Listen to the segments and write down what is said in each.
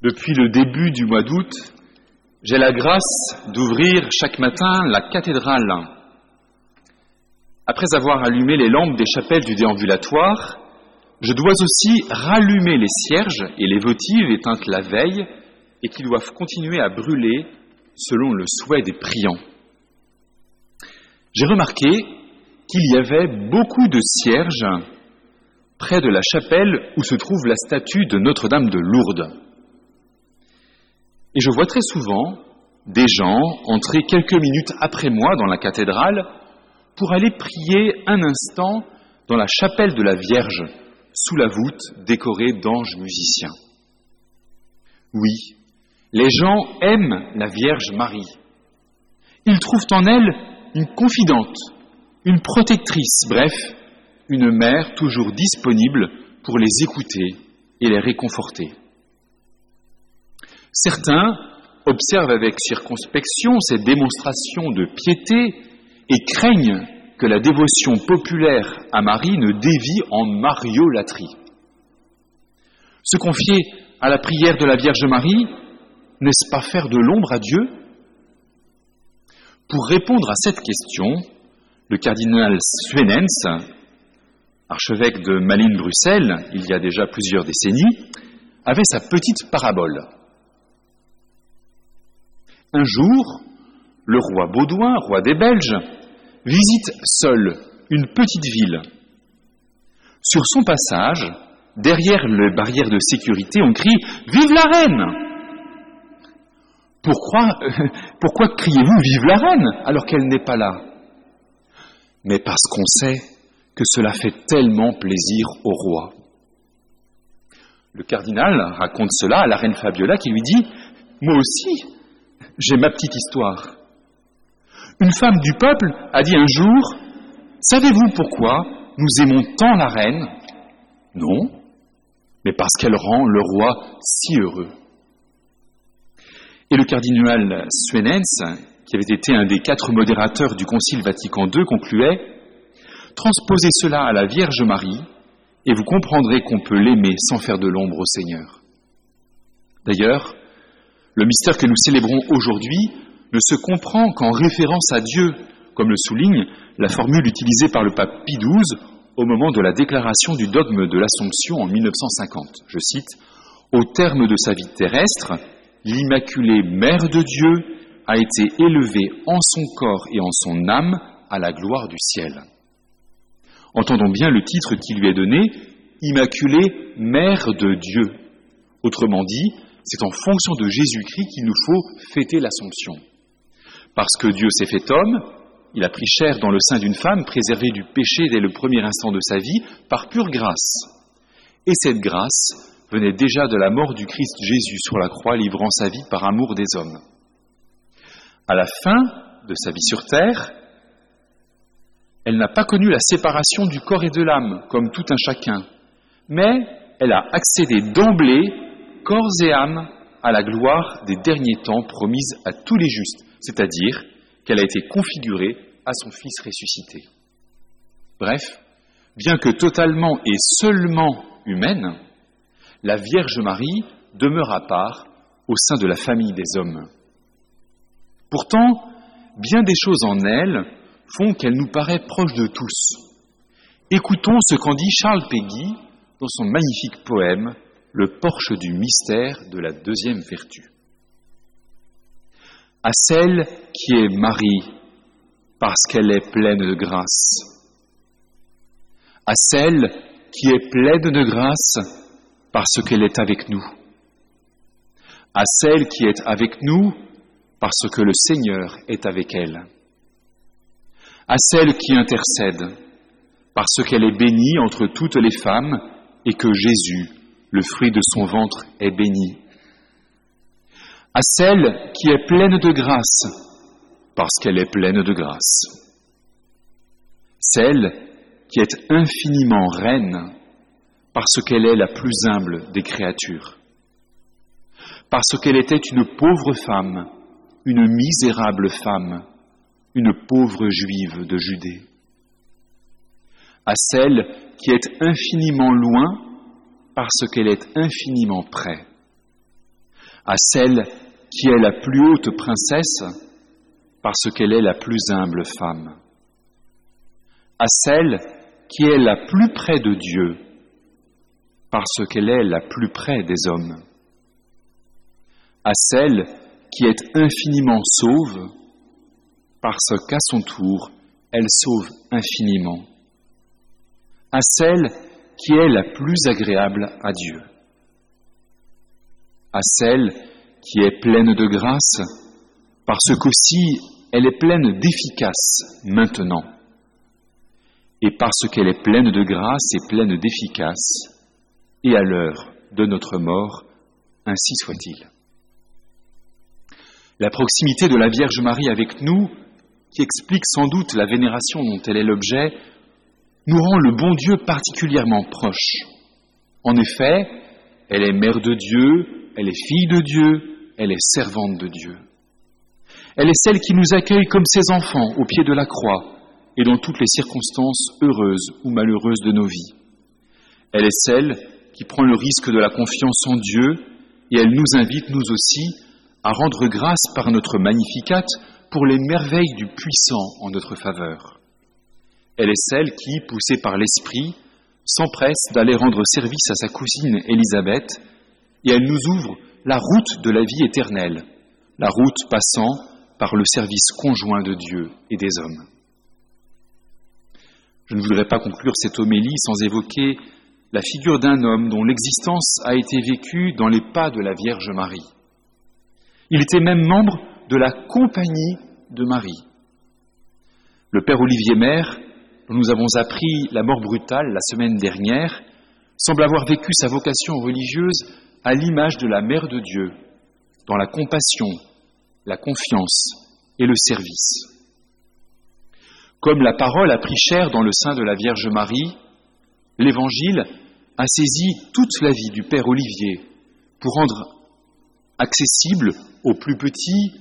Depuis le début du mois d'août, j'ai la grâce d'ouvrir chaque matin la cathédrale. Après avoir allumé les lampes des chapelles du déambulatoire, je dois aussi rallumer les cierges et les votives éteintes la veille et qui doivent continuer à brûler selon le souhait des priants. J'ai remarqué qu'il y avait beaucoup de cierges près de la chapelle où se trouve la statue de Notre-Dame de Lourdes. Et je vois très souvent des gens entrer quelques minutes après moi dans la cathédrale pour aller prier un instant dans la chapelle de la Vierge, sous la voûte décorée d'anges musiciens. Oui, les gens aiment la Vierge Marie. Ils trouvent en elle une confidente, une protectrice, bref, une mère toujours disponible pour les écouter et les réconforter. Certains observent avec circonspection ces démonstrations de piété et craignent que la dévotion populaire à Marie ne dévie en mariolâtrie. Se confier à la prière de la Vierge Marie, n'est-ce pas faire de l'ombre à Dieu? Pour répondre à cette question, le cardinal Swenens, archevêque de Malines-Bruxelles, il y a déjà plusieurs décennies, avait sa petite parabole. Un jour, le roi Baudouin, roi des Belges, visite seul une petite ville. Sur son passage, derrière les barrières de sécurité, on crie Vive la reine Pourquoi, pourquoi criez-vous Vive la reine alors qu'elle n'est pas là? Mais parce qu'on sait que cela fait tellement plaisir au roi. Le cardinal raconte cela à la reine Fabiola qui lui dit Moi aussi, j'ai ma petite histoire. Une femme du peuple a dit un jour, Savez-vous pourquoi nous aimons tant la reine? Non, mais parce qu'elle rend le roi si heureux. Et le cardinal Suenens, qui avait été un des quatre modérateurs du Concile Vatican II, concluait Transposez cela à la Vierge Marie, et vous comprendrez qu'on peut l'aimer sans faire de l'ombre au Seigneur. D'ailleurs, le mystère que nous célébrons aujourd'hui ne se comprend qu'en référence à Dieu, comme le souligne la formule utilisée par le pape Pie XII au moment de la déclaration du dogme de l'Assomption en 1950. Je cite Au terme de sa vie terrestre, l'Immaculée Mère de Dieu a été élevée en son corps et en son âme à la gloire du ciel. Entendons bien le titre qui lui est donné, Immaculée Mère de Dieu. Autrement dit, c'est en fonction de Jésus-Christ qu'il nous faut fêter l'Assomption. Parce que Dieu s'est fait homme, il a pris chair dans le sein d'une femme, préservé du péché dès le premier instant de sa vie, par pure grâce. Et cette grâce venait déjà de la mort du Christ Jésus sur la croix, livrant sa vie par amour des hommes. À la fin de sa vie sur terre, elle n'a pas connu la séparation du corps et de l'âme, comme tout un chacun, mais elle a accédé d'emblée corps et âme à la gloire des derniers temps promise à tous les justes, c'est-à-dire qu'elle a été configurée à son Fils ressuscité. Bref, bien que totalement et seulement humaine, la Vierge Marie demeure à part au sein de la famille des hommes. Pourtant, bien des choses en elle font qu'elle nous paraît proche de tous. Écoutons ce qu'en dit Charles Péguy dans son magnifique poème le porche du mystère de la deuxième vertu. À celle qui est Marie, parce qu'elle est pleine de grâce. À celle qui est pleine de grâce, parce qu'elle est avec nous. À celle qui est avec nous, parce que le Seigneur est avec elle. À celle qui intercède, parce qu'elle est bénie entre toutes les femmes et que Jésus le fruit de son ventre est béni. À celle qui est pleine de grâce, parce qu'elle est pleine de grâce. Celle qui est infiniment reine, parce qu'elle est la plus humble des créatures. Parce qu'elle était une pauvre femme, une misérable femme, une pauvre juive de Judée. À celle qui est infiniment loin, parce qu'elle est infiniment près. à celle qui est la plus haute princesse parce qu'elle est la plus humble femme, à celle qui est la plus près de Dieu parce qu'elle est la plus près des hommes, à celle qui est infiniment sauve parce qu'à son tour, elle sauve infiniment, à celle qui est la plus agréable à Dieu, à celle qui est pleine de grâce, parce qu'aussi elle est pleine d'efficace maintenant, et parce qu'elle est pleine de grâce et pleine d'efficace, et à l'heure de notre mort, ainsi soit-il. La proximité de la Vierge Marie avec nous, qui explique sans doute la vénération dont elle est l'objet, nous rend le bon Dieu particulièrement proche. En effet, elle est mère de Dieu, elle est fille de Dieu, elle est servante de Dieu. Elle est celle qui nous accueille comme ses enfants au pied de la croix et dans toutes les circonstances heureuses ou malheureuses de nos vies. Elle est celle qui prend le risque de la confiance en Dieu et elle nous invite, nous aussi, à rendre grâce par notre magnificat pour les merveilles du puissant en notre faveur. Elle est celle qui, poussée par l'Esprit, s'empresse d'aller rendre service à sa cousine Élisabeth, et elle nous ouvre la route de la vie éternelle, la route passant par le service conjoint de Dieu et des hommes. Je ne voudrais pas conclure cette homélie sans évoquer la figure d'un homme dont l'existence a été vécue dans les pas de la Vierge Marie. Il était même membre de la compagnie de Marie. Le père Olivier Maire, dont nous avons appris la mort brutale la semaine dernière, semble avoir vécu sa vocation religieuse à l'image de la Mère de Dieu, dans la compassion, la confiance et le service. Comme la parole a pris chair dans le sein de la Vierge Marie, l'Évangile a saisi toute la vie du Père Olivier pour rendre accessible aux plus petits,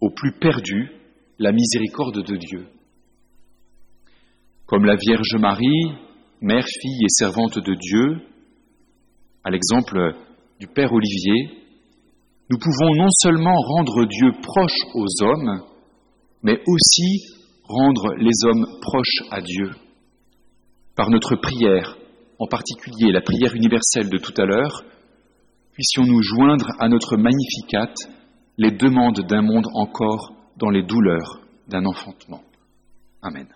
aux plus perdus, la miséricorde de Dieu. Comme la Vierge Marie, mère, fille et servante de Dieu, à l'exemple du Père Olivier, nous pouvons non seulement rendre Dieu proche aux hommes, mais aussi rendre les hommes proches à Dieu. Par notre prière, en particulier la prière universelle de tout à l'heure, puissions-nous joindre à notre magnificat les demandes d'un monde encore dans les douleurs d'un enfantement. Amen.